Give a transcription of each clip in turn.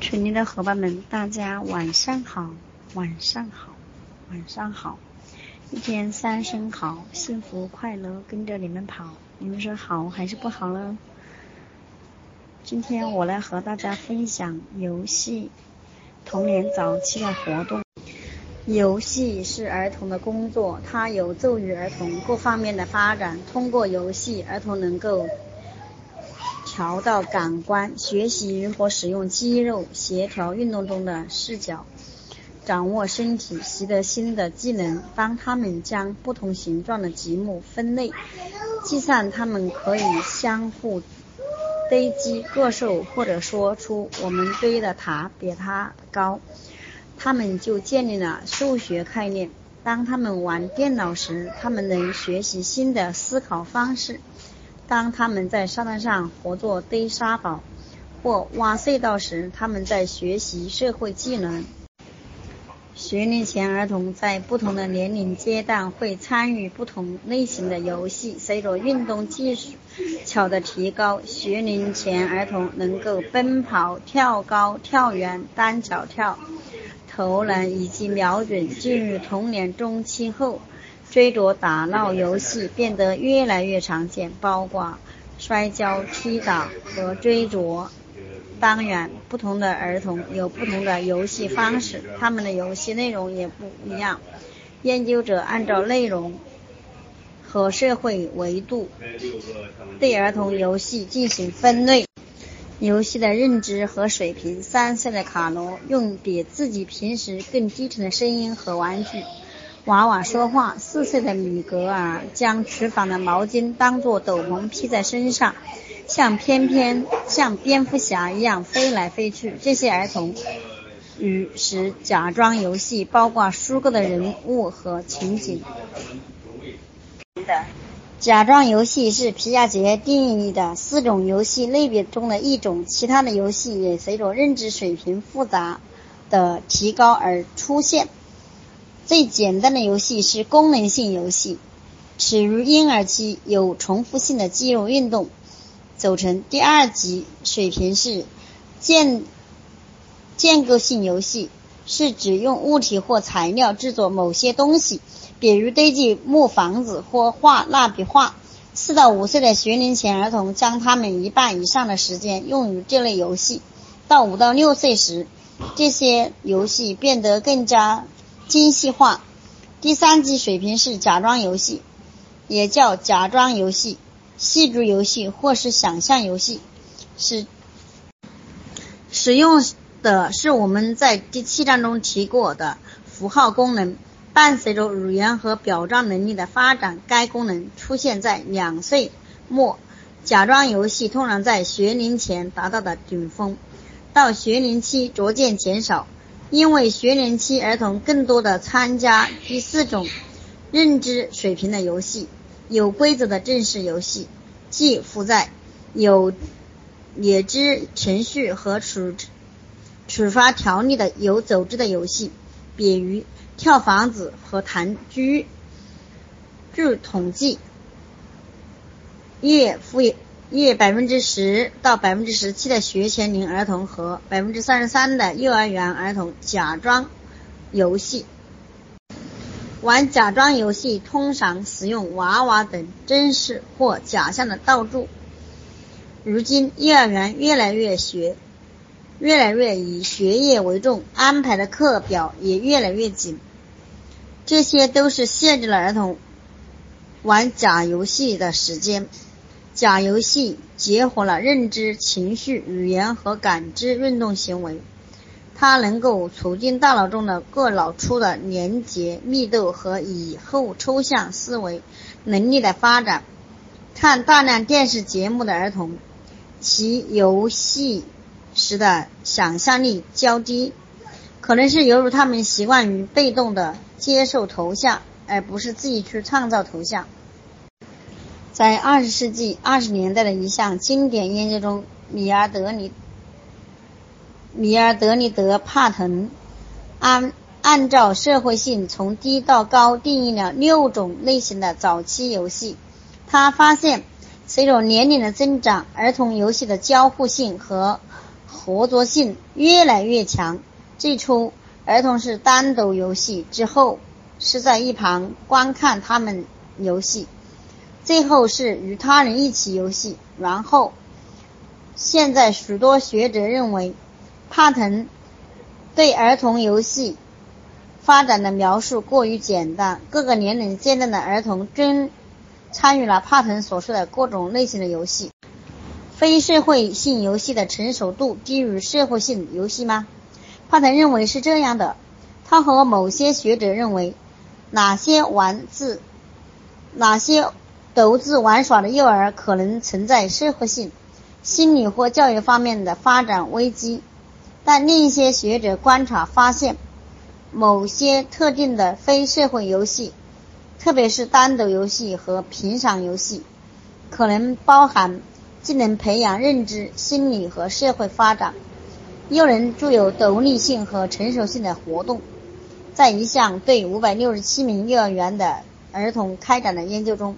群里的伙伴们，大家晚上好，晚上好，晚上好！一天三声好，幸福快乐跟着你们跑，你们说好还是不好呢？今天我来和大家分享游戏童年早期的活动。游戏是儿童的工作，它有助于儿童各方面的发展。通过游戏，儿童能够。调到感官，学习如何使用肌肉协调运动中的视角，掌握身体，习得新的技能。当他们将不同形状的积木分类，计算他们可以相互堆积个数，或者说出我们堆的塔比它高，他们就建立了数学概念。当他们玩电脑时，他们能学习新的思考方式。当他们在沙滩上合作堆沙堡或挖隧道时，他们在学习社会技能。学龄前儿童在不同的年龄阶段会参与不同类型的游戏。随着运动技术巧的提高，学龄前儿童能够奔跑、跳高、跳远、单脚跳、投篮以及瞄准。进入童年中期后，追逐打闹游戏变得越来越常见，包括摔跤、踢打和追逐。当然，不同的儿童有不同的游戏方式，他们的游戏内容也不一样。研究者按照内容和社会维度对儿童游戏进行分类。游戏的认知和水平：三岁的卡罗用比自己平时更低沉的声音和玩具。娃娃说话。四岁的米格尔将厨房的毛巾当作斗篷披在身上，像翩翩像蝙蝠侠一样飞来飞去。这些儿童与时假装游戏包括虚构的人物和情景。假装游戏是皮亚杰定义的四种游戏类别中的一种，其他的游戏也随着认知水平复杂的提高而出现。最简单的游戏是功能性游戏，始于婴儿期，有重复性的肌肉运动组成。第二级水平是建建构性游戏，是指用物体或材料制作某些东西，比如堆积木房子或画蜡笔画。四到五岁的学龄前儿童将他们一半以上的时间用于这类游戏，到五到六岁时，这些游戏变得更加。精细化。第三级水平是假装游戏，也叫假装游戏、戏剧游戏或是想象游戏，是使用的是我们在第七章中提过的符号功能。伴随着语言和表彰能力的发展，该功能出现在两岁末。假装游戏通常在学龄前达到的顶峰，到学龄期逐渐减少。因为学龄期儿童更多的参加第四种认知水平的游戏，有规则的正式游戏，即负载有也知程序和处处罚条例的有组织的游戏，比如跳房子和弹狙。据统计，岳父。约百分之十到百分之十七的学前龄儿童和百分之三十三的幼儿园儿童假装游戏。玩假装游戏通常使用娃娃等真实或假象的道具。如今，幼儿园越来越学，越来越以学业为重，安排的课表也越来越紧。这些都是限制了儿童玩假游戏的时间。假游戏结合了认知、情绪、语言和感知运动行为，它能够促进大脑中的各脑区的连接密度和以后抽象思维能力的发展。看大量电视节目的儿童，其游戏时的想象力较低，可能是由于他们习惯于被动的接受头像，而不是自己去创造头像。在二十世纪二十年代的一项经典研究中，米尔德尼米尔德尼德帕腾按按照社会性从低到高定义了六种类型的早期游戏。他发现，随着年龄的增长，儿童游戏的交互性和合作性越来越强。最初，儿童是单独游戏，之后是在一旁观看他们游戏，最后是与他人一起游戏。然后，现在许多学者认为，帕腾对儿童游戏发展的描述过于简单。各个年龄阶段的儿童均参与了帕腾所说的各种类型的游戏。非社会性游戏的成熟度低于社会性游戏吗？帕腾认为是这样的。他和某些学者认为，哪些玩字、哪些独自玩耍的幼儿可能存在社会性、心理或教育方面的发展危机。但另一些学者观察发现，某些特定的非社会游戏，特别是单独游戏和平常游戏，可能包含既能培养认知、心理和社会发展。又能具有独立性和成熟性的活动，在一项对五百六十七名幼儿园的儿童开展的研究中，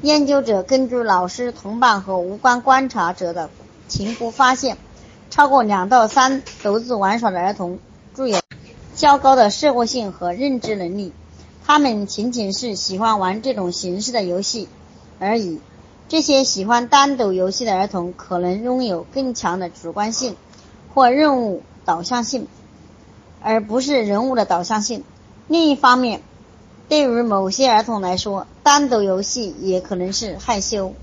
研究者根据老师、同伴和无关观察者的评估发现，超过两到三独自玩耍的儿童具有较高的社会性和认知能力。他们仅仅是喜欢玩这种形式的游戏而已。这些喜欢单独游戏的儿童可能拥有更强的主观性。或任务导向性，而不是人物的导向性。另一方面，对于某些儿童来说，单独游戏也可能是害羞、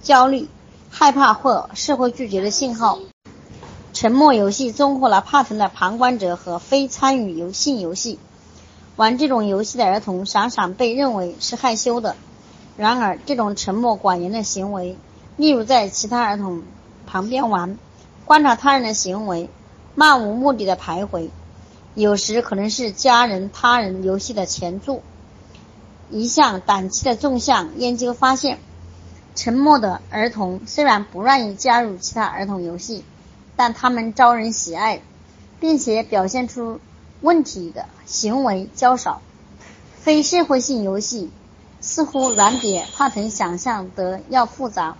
焦虑、害怕或社会拒绝的信号。沉默游戏综合了怕疼的旁观者和非参与游戏游戏。玩这种游戏的儿童常常被认为是害羞的。然而，这种沉默寡言的行为，例如在其他儿童旁边玩。观察他人的行为，漫无目的的徘徊，有时可能是家人、他人游戏的前奏。一项短期的纵向研究发现，沉默的儿童虽然不愿意加入其他儿童游戏，但他们招人喜爱，并且表现出问题的行为较少。非社会性游戏似乎远比帕腾想象的要复杂，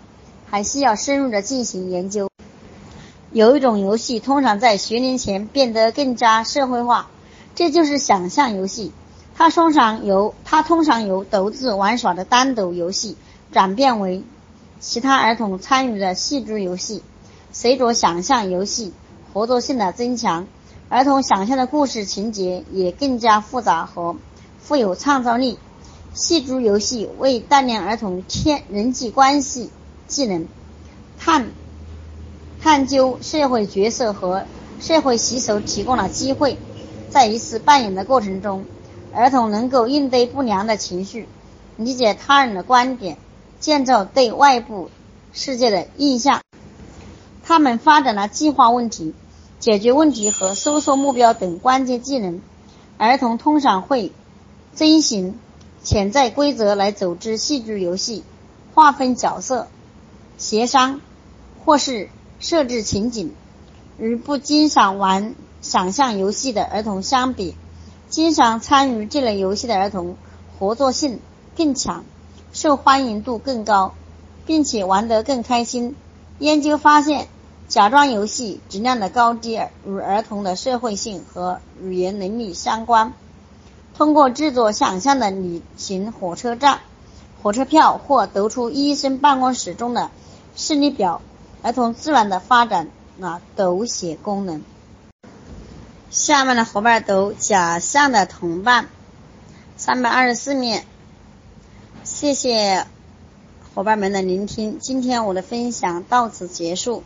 还需要深入的进行研究。有一种游戏通常在学龄前变得更加社会化，这就是想象游戏。它通常由它通常由独自玩耍的单独游戏转变为其他儿童参与的戏剧游戏。随着想象游戏合作性的增强，儿童想象的故事情节也更加复杂和富有创造力。戏剧游戏为锻炼儿童天人际关系技能，探。探究社会角色和社会习俗提供了机会，在一次扮演的过程中，儿童能够应对不良的情绪，理解他人的观点，建造对外部世界的印象。他们发展了计划问题、解决问题和搜索目标等关键技能。儿童通常会遵循潜在规则来组织戏剧游戏，划分角色、协商，或是。设置情景，与不经常玩想象游戏的儿童相比，经常参与这类游戏的儿童合作性更强，受欢迎度更高，并且玩得更开心。研究发现，假装游戏质量的高低与儿童的社会性和语言能力相关。通过制作想象的旅行火车站、火车票或读出医生办公室中的视力表。儿童自然的发展了读写功能。下面的伙伴读假象的同伴，三百二十四面。谢谢伙伴们的聆听，今天我的分享到此结束。